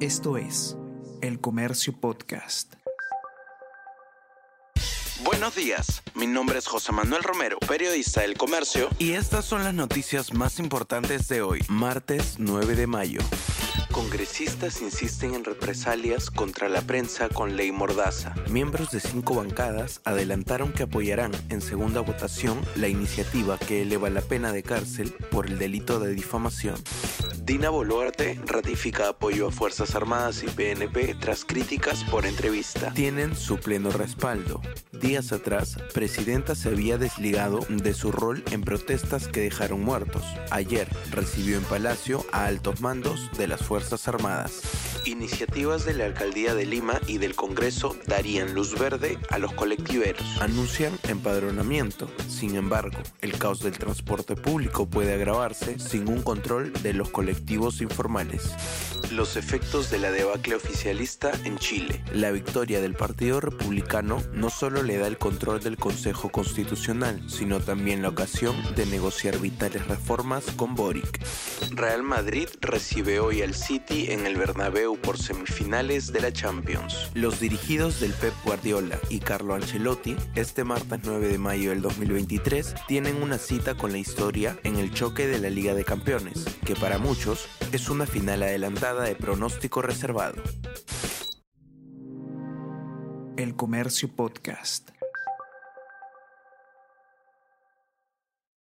Esto es El Comercio Podcast. Buenos días, mi nombre es José Manuel Romero, periodista del Comercio, y estas son las noticias más importantes de hoy, martes 9 de mayo. Congresistas insisten en represalias contra la prensa con ley mordaza. Miembros de cinco bancadas adelantaron que apoyarán en segunda votación la iniciativa que eleva la pena de cárcel por el delito de difamación. Dina Boluarte ratifica apoyo a Fuerzas Armadas y PNP tras críticas por entrevista. Tienen su pleno respaldo. Días atrás, Presidenta se había desligado de su rol en protestas que dejaron muertos. Ayer recibió en Palacio a altos mandos de las Fuerzas Armadas. Iniciativas de la Alcaldía de Lima y del Congreso darían luz verde a los colectiveros. Anuncian empadronamiento. Sin embargo, el caos del transporte público puede agravarse sin un control de los colectivos informales. Los efectos de la debacle oficialista en Chile. La victoria del Partido Republicano no solo le da el control del Consejo Constitucional, sino también la ocasión de negociar vitales reformas con Boric. Real Madrid recibe hoy al City en el Bernabéu por semifinales de la Champions. Los dirigidos del Pep Guardiola y Carlo Ancelotti, este martes 9 de mayo del 2023, tienen una cita con la historia en el choque de la Liga de Campeones, que para es una final adelantada de pronóstico reservado. El Comercio Podcast.